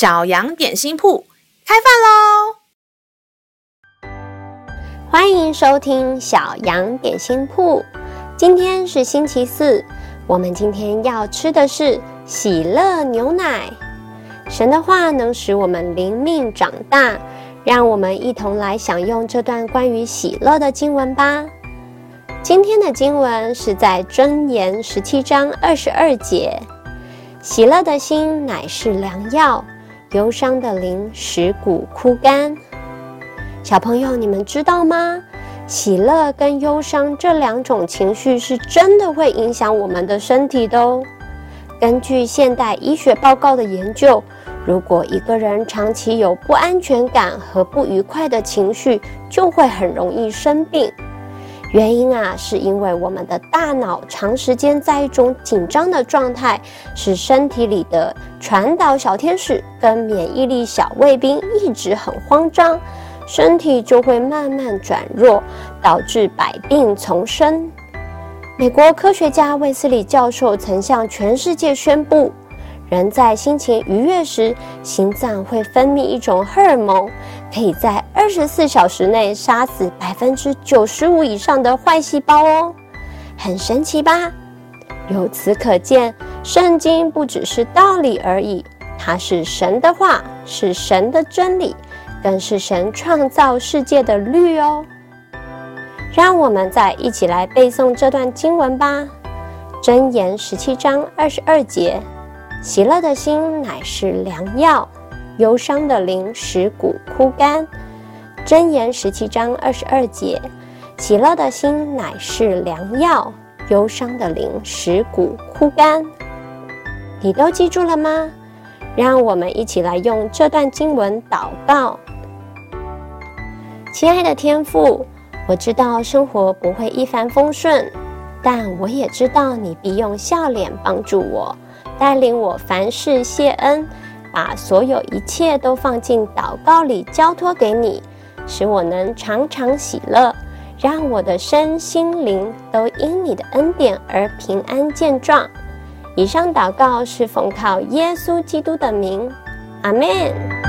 小羊点心铺开饭喽！欢迎收听小羊点心铺。今天是星期四，我们今天要吃的是喜乐牛奶。神的话能使我们灵命长大，让我们一同来享用这段关于喜乐的经文吧。今天的经文是在箴言十七章二十二节：“喜乐的心乃是良药，忧伤的灵使骨枯干。”小朋友，你们知道吗？喜乐跟忧伤这两种情绪是真的会影响我们的身体的哦。根据现代医学报告的研究，如果一个人长期有不安全感和不愉快的情绪，就会很容易生病。原因啊，是因为我们的大脑长时间在一种紧张的状态，使身体里的传导小天使跟免疫力小卫兵一直很慌张，身体就会慢慢转弱，导致百病丛生。美国科学家卫斯理教授曾向全世界宣布。人在心情愉悦时，心脏会分泌一种荷尔蒙，可以在二十四小时内杀死百分之九十五以上的坏细胞哦，很神奇吧？由此可见，圣经不只是道理而已，它是神的话，是神的真理，更是神创造世界的律哦。让我们再一起来背诵这段经文吧，《箴言》十七章二十二节。喜乐的心乃是良药，忧伤的灵使骨枯干。箴言十七章二十二节：喜乐的心乃是良药，忧伤的灵使骨枯干。你都记住了吗？让我们一起来用这段经文祷告。亲爱的天父，我知道生活不会一帆风顺，但我也知道你必用笑脸帮助我。带领我凡事谢恩，把所有一切都放进祷告里交托给你，使我能常常喜乐，让我的身心灵都因你的恩典而平安健壮。以上祷告是奉靠耶稣基督的名，阿门。